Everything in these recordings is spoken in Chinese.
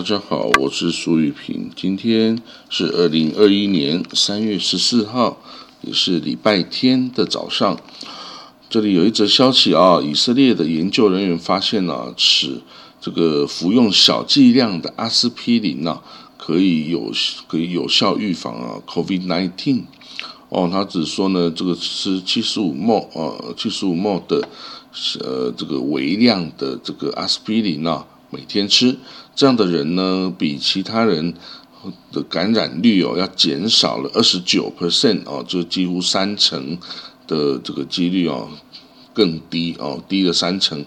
大家好，我是苏玉平。今天是二零二一年三月十四号，也是礼拜天的早上。这里有一则消息啊，以色列的研究人员发现呢，使这个服用小剂量的阿司匹林呢，可以有可以有效预防啊，COVID nineteen。哦，他只说呢，这个吃七十五毫呃七十五毫的呃这个微量的这个阿司匹林啊。每天吃这样的人呢，比其他人的感染率哦要减少了二十九 percent 哦，就几乎三成的这个几率哦更低哦，低了三成。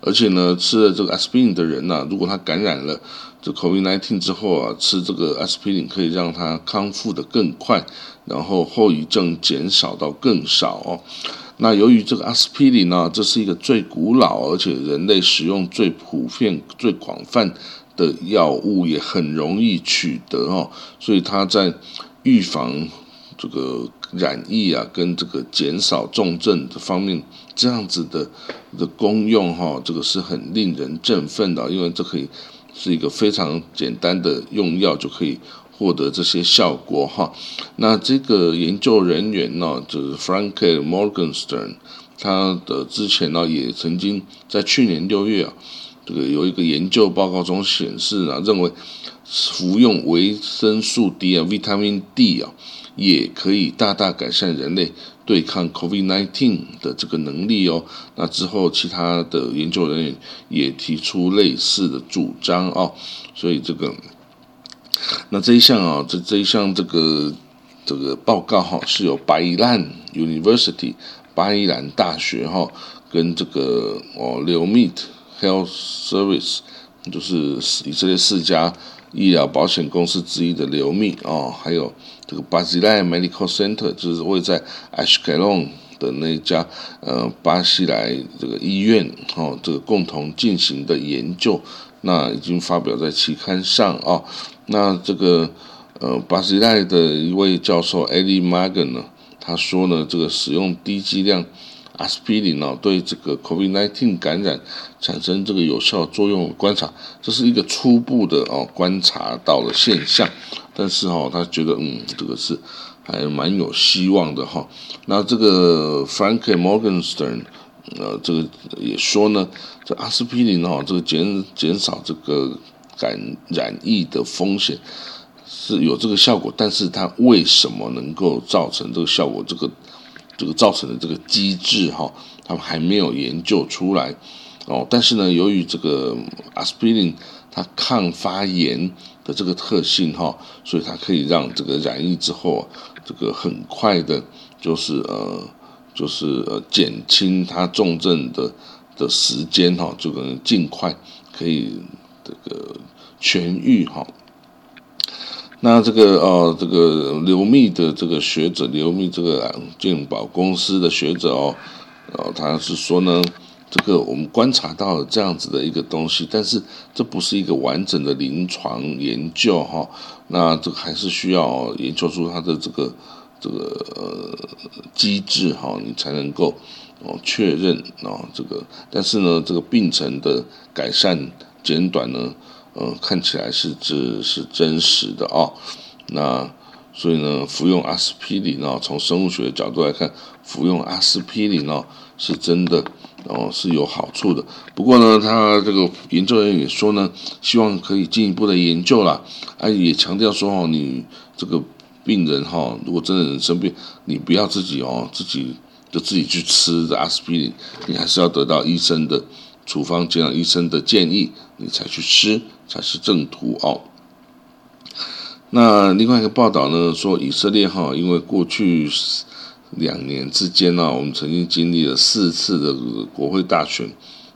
而且呢，吃了这个 aspirin 的人呢，如果他感染了这 COVID-19 之后啊，吃这个 aspirin 可以让他康复的更快，然后后遗症减少到更少哦。那由于这个阿司匹林呢，这是一个最古老而且人类使用最普遍、最广泛的药物，也很容易取得哦，所以它在预防这个染疫啊，跟这个减少重症的方面，这样子的的功用哈，这个是很令人振奋的，因为这可以是一个非常简单的用药就可以。获得这些效果哈，那这个研究人员呢，就是 Frank Morgenstern，他的之前呢也曾经在去年六月啊，这个有一个研究报告中显示啊，认为服用维生素 D 啊，Vitamin D 啊，也可以大大改善人类对抗 COVID-19 的这个能力哦。那之后，其他的研究人员也提出类似的主张哦，所以这个。那这一项啊，这这一项这个这个报告哈，是由巴伊兰 University 巴伊兰大学哈跟这个哦 Leomit Health Service 就是以色列四家医疗保险公司之一的流密哦，还有这个巴西莱 Medical Center 就是位在 Ashkelon 的那家呃巴西莱这个医院哦，这个共同进行的研究，那已经发表在期刊上啊。那这个呃，巴西代的一位教授 Eddie Magan 呢，他说呢，这个使用低剂量阿司匹林呢，对这个 COVID-19 感染产生这个有效作用观察，这是一个初步的哦观察到的现象，但是哈，他觉得嗯，这个是还蛮有希望的哈。那这个 Frank Morgenstern 呃，这个也说呢，这阿司匹林哦，这个减减少这个。感染疫的风险是有这个效果，但是它为什么能够造成这个效果？这个这个造成的这个机制哈，他们还没有研究出来哦。但是呢，由于这个阿司匹林它抗发炎的这个特性哈，所以它可以让这个染疫之后，这个很快的，就是呃，就是呃减轻它重症的的时间哈，就可能尽快可以。这个痊愈哈，那这个哦，这个刘密的这个学者，刘密这个健保公司的学者哦，哦，他是说呢，这个我们观察到了这样子的一个东西，但是这不是一个完整的临床研究哈，那这个还是需要研究出它的这个这个呃机制哈，你才能够哦确认哦这个，但是呢，这个病程的改善。简短呢，呃，看起来是这是真实的哦。那所以呢，服用阿司匹林哦，从生物学角度来看，服用阿司匹林哦，是真的哦是有好处的。不过呢，他这个研究人员也说呢，希望可以进一步的研究啦。啊，也强调说哦，你这个病人哈，如果真的生病，你不要自己哦，自己就自己去吃阿司匹林，你还是要得到医生的。处方接上医生的建议，你才去吃才是正途哦。那另外一个报道呢，说以色列哈，因为过去两年之间呢，我们曾经经历了四次的国会大选，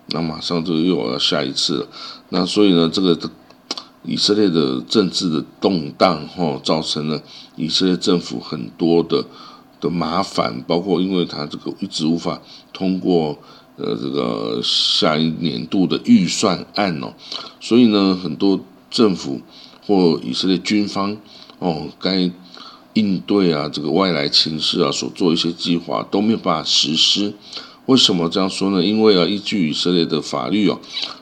那马上就又要下一次了。那所以呢，这个以色列的政治的动荡哈，造成了以色列政府很多的的麻烦，包括因为他这个一直无法通过。呃，这个下一年度的预算案哦，所以呢，很多政府或以色列军方哦，该应对啊这个外来情势啊，所做一些计划都没有办法实施。为什么这样说呢？因为啊，依据以色列的法律哦，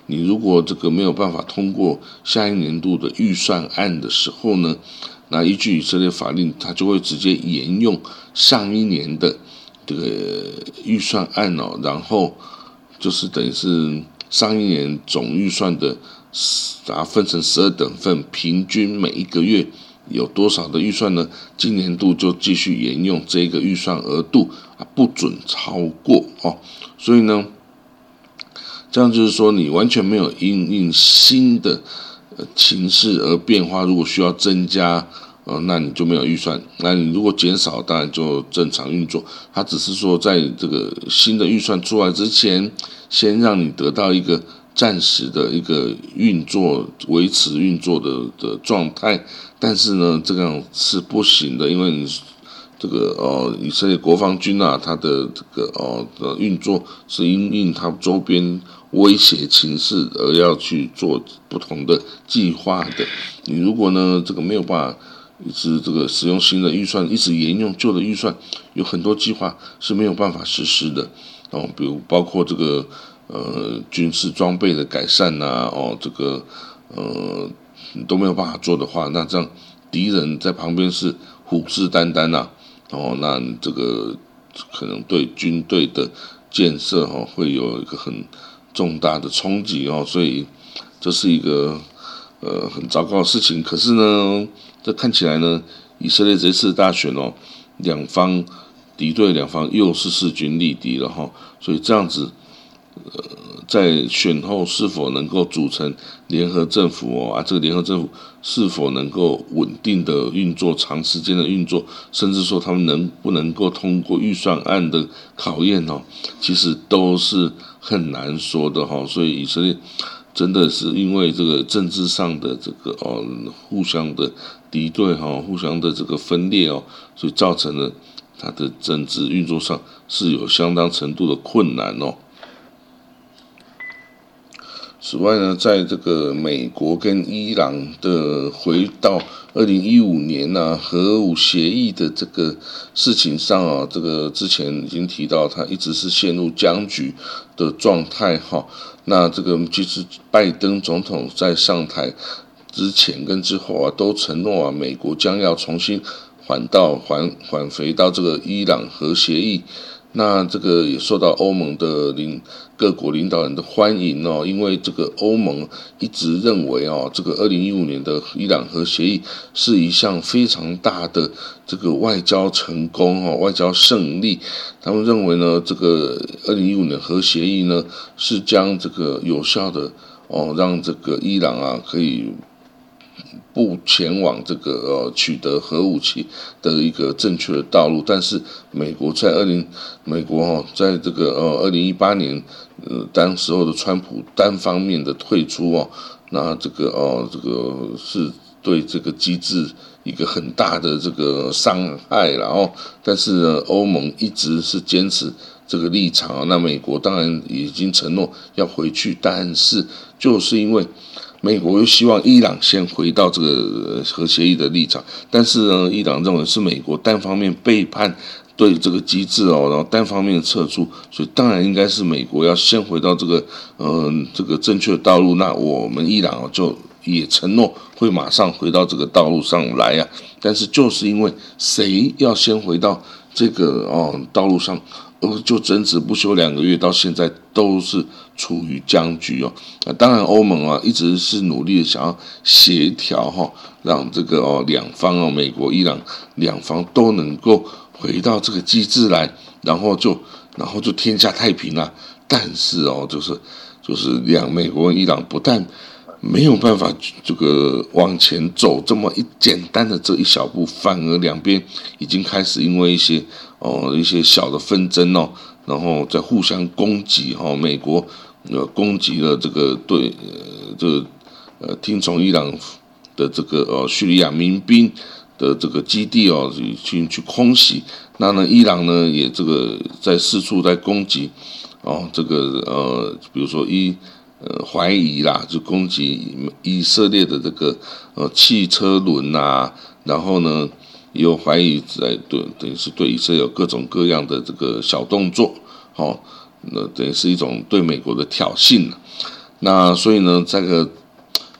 你如果这个没有办法通过下一年度的预算案的时候呢，那依据以色列法令，它就会直接沿用上一年的这个预算案哦，然后就是等于是上一年总预算的，把它分成十二等份，平均每一个月有多少的预算呢？今年度就继续沿用这个预算额度啊，不准超过哦，所以呢。这样就是说，你完全没有因应新的呃情势而变化。如果需要增加，呃，那你就没有预算；那你如果减少，当然就正常运作。它只是说，在这个新的预算出来之前，先让你得到一个暂时的一个运作、维持运作的的状态。但是呢，这样是不行的，因为你。这个哦，以色列国防军啊，它的这个哦的运作是因应它周边威胁情势而要去做不同的计划的。你如果呢这个没有办法一直这个使用新的预算，一直沿用旧的预算，有很多计划是没有办法实施的。哦，比如包括这个呃军事装备的改善呐，哦这个呃都没有办法做的话，那这样敌人在旁边是虎视眈眈呐。哦，那这个可能对军队的建设哦会有一个很重大的冲击哦，所以这是一个呃很糟糕的事情。可是呢，这看起来呢，以色列这次大选哦，两方敌对两方又是势均力敌了哈，所以这样子。呃，在选后是否能够组成联合政府哦？啊，这个联合政府是否能够稳定的运作、长时间的运作，甚至说他们能不能够通过预算案的考验哦？其实都是很难说的哈。所以以色列真的是因为这个政治上的这个哦，互相的敌对哈，互相的这个分裂哦，所以造成了他的政治运作上是有相当程度的困难哦。此外呢，在这个美国跟伊朗的回到二零一五年呢核武协议的这个事情上啊，这个之前已经提到，他一直是陷入僵局的状态哈。那这个其实拜登总统在上台之前跟之后啊，都承诺啊，美国将要重新缓到缓缓回到这个伊朗核协议。那这个也受到欧盟的领各国领导人的欢迎哦，因为这个欧盟一直认为哦，这个二零一五年的伊朗核协议是一项非常大的这个外交成功哦，外交胜利。他们认为呢，这个二零一五年核协议呢，是将这个有效的哦，让这个伊朗啊可以。不前往这个呃取得核武器的一个正确的道路，但是美国在二零美国哈在这个呃二零一八年呃当时候的川普单方面的退出哦，那这个哦这个是对这个机制一个很大的这个伤害，然后但是呢欧盟一直是坚持这个立场，那美国当然已经承诺要回去，但是就是因为。美国又希望伊朗先回到这个核协议的立场，但是呢，伊朗认为是美国单方面背叛对这个机制哦，然后单方面撤出，所以当然应该是美国要先回到这个嗯这个正确的道路，那我们伊朗就也承诺会马上回到这个道路上来呀。但是就是因为谁要先回到这个哦道路上？就争执不休两个月，到现在都是处于僵局哦。那当然，欧盟啊一直是努力的想要协调哈，让这个哦两方哦美国、伊朗两方都能够回到这个机制来，然后就然后就天下太平了。但是哦，就是就是两美国、伊朗不但没有办法这个往前走这么一简单的这一小步，反而两边已经开始因为一些。哦，一些小的纷争哦，然后在互相攻击哈。美国呃攻击了这个对呃这个呃听从伊朗的这个呃叙利亚民兵的这个基地哦，去去空袭。那呢，伊朗呢也这个在四处在攻击哦，这个呃比如说一呃怀疑啦，就攻击以色列的这个呃汽车轮呐，然后呢。有怀疑在对，等于是对以色列有各种各样的这个小动作，哦，那等于是一种对美国的挑衅那所以呢，这个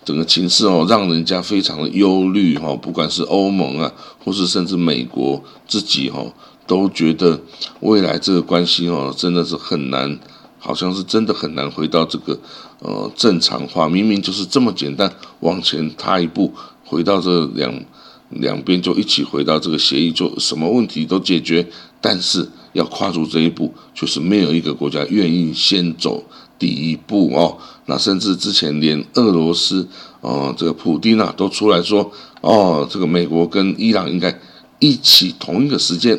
整个情势哦，让人家非常的忧虑哈。不管是欧盟啊，或是甚至美国自己哈，都觉得未来这个关系哦，真的是很难，好像是真的很难回到这个呃正常化。明明就是这么简单，往前踏一步，回到这两两边就一起回到这个协议，就什么问题都解决。但是要跨出这一步，就是没有一个国家愿意先走。第一步哦，那甚至之前连俄罗斯哦，这个普丁啊都出来说哦，这个美国跟伊朗应该一起同一个时间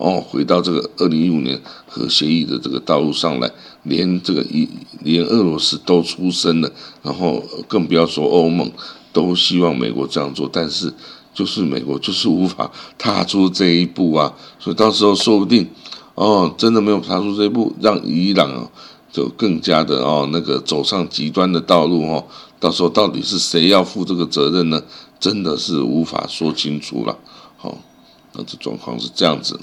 哦，回到这个二零一五年核协议的这个道路上来，连这个一连俄罗斯都出声了，然后更不要说欧盟都希望美国这样做，但是就是美国就是无法踏出这一步啊，所以到时候说不定哦，真的没有踏出这一步，让伊朗。就更加的哦，那个走上极端的道路哦，到时候到底是谁要负这个责任呢？真的是无法说清楚了。好，那这状况是这样子。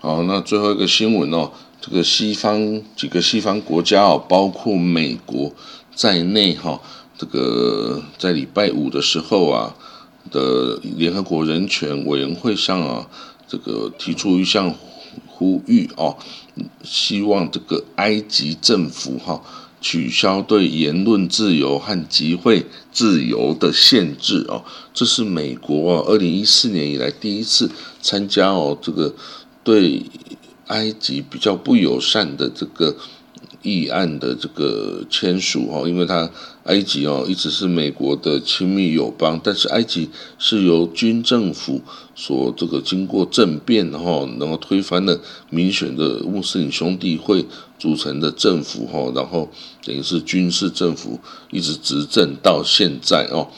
好，那最后一个新闻哦，这个西方几个西方国家哦，包括美国在内哈，这个在礼拜五的时候啊的联合国人权委员会上啊，这个提出一项。呼吁哦，希望这个埃及政府哈取消对言论自由和集会自由的限制哦。这是美国啊，二零一四年以来第一次参加哦这个对埃及比较不友善的这个。议案的这个签署哦，因为它埃及哦一直是美国的亲密友邦，但是埃及是由军政府所这个经过政变哈，然后推翻了民选的穆斯林兄弟会组成的政府哈，然后等于是军事政府一直执政到现在哦，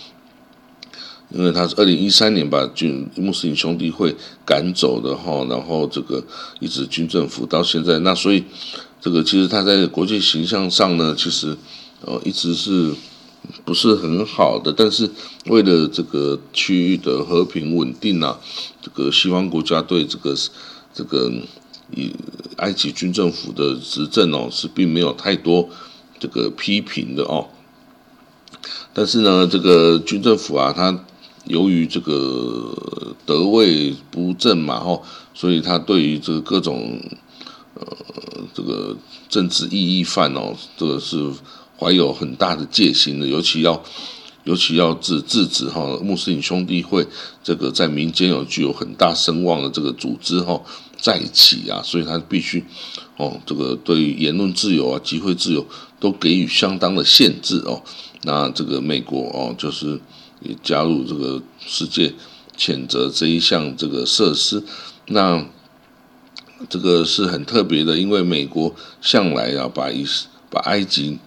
因为他是二零一三年把军穆斯林兄弟会赶走的哈，然后这个一直军政府到现在，那所以。这个其实他在国际形象上呢，其实呃一直是不是很好的，但是为了这个区域的和平稳定啊，这个西方国家对这个这个以埃及军政府的执政哦是并没有太多这个批评的哦，但是呢，这个军政府啊，他由于这个得位不正嘛吼，所以他对于这个各种。呃，这个政治异议犯哦，这个是怀有很大的戒心的，尤其要，尤其要制制止哈穆斯林兄弟会这个在民间有具有很大声望的这个组织哈在一起啊，所以他必须哦，这个对于言论自由啊、集会自由都给予相当的限制哦。那这个美国哦，就是也加入这个世界谴责这一项这个设施，那。这个是很特别的，因为美国向来啊把以把埃及、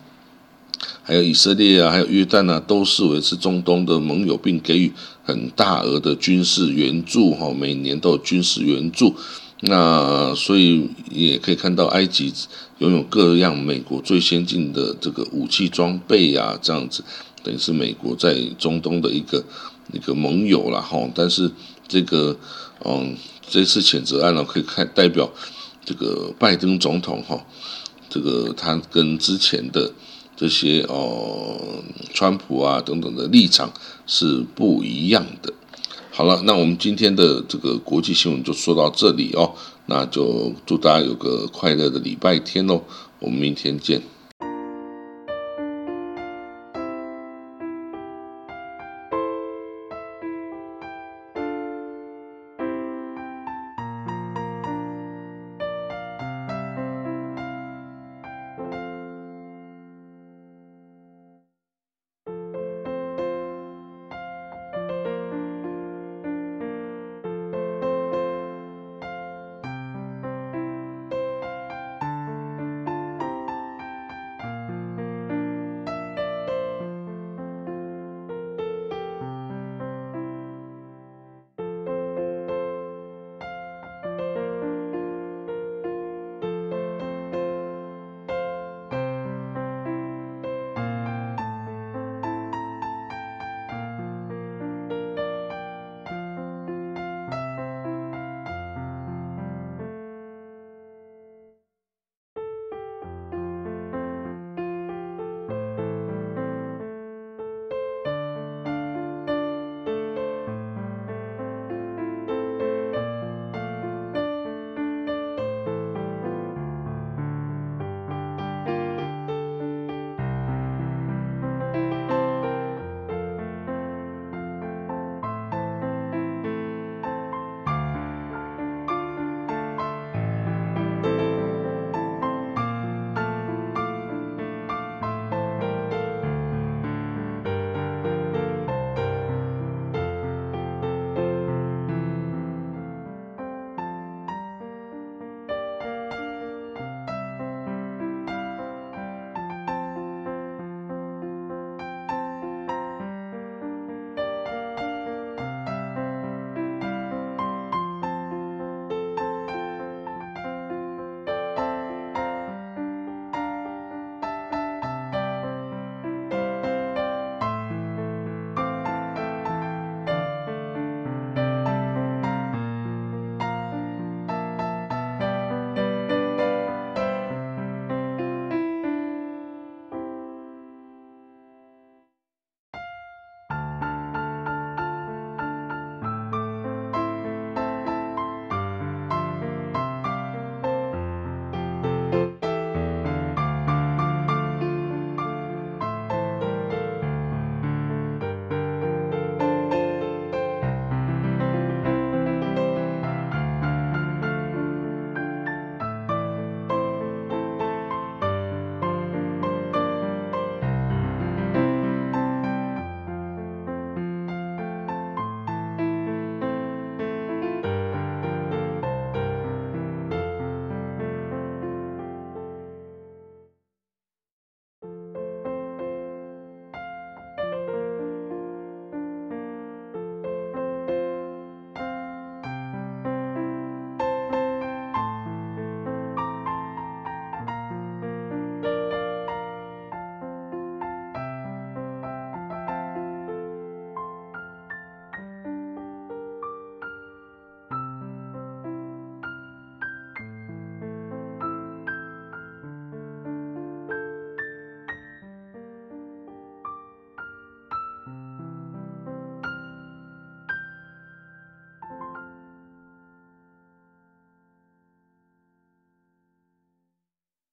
还有以色列啊、还有约旦啊，都视为是中东的盟友，并给予很大额的军事援助，哈，每年都有军事援助。那所以也可以看到，埃及拥有各样美国最先进的这个武器装备啊，这样子等于是美国在中东的一个一个盟友了，哈。但是这个，嗯。这次谴责案呢，可以看代表这个拜登总统哈，这个他跟之前的这些哦，川普啊等等的立场是不一样的。好了，那我们今天的这个国际新闻就说到这里哦，那就祝大家有个快乐的礼拜天喽，我们明天见。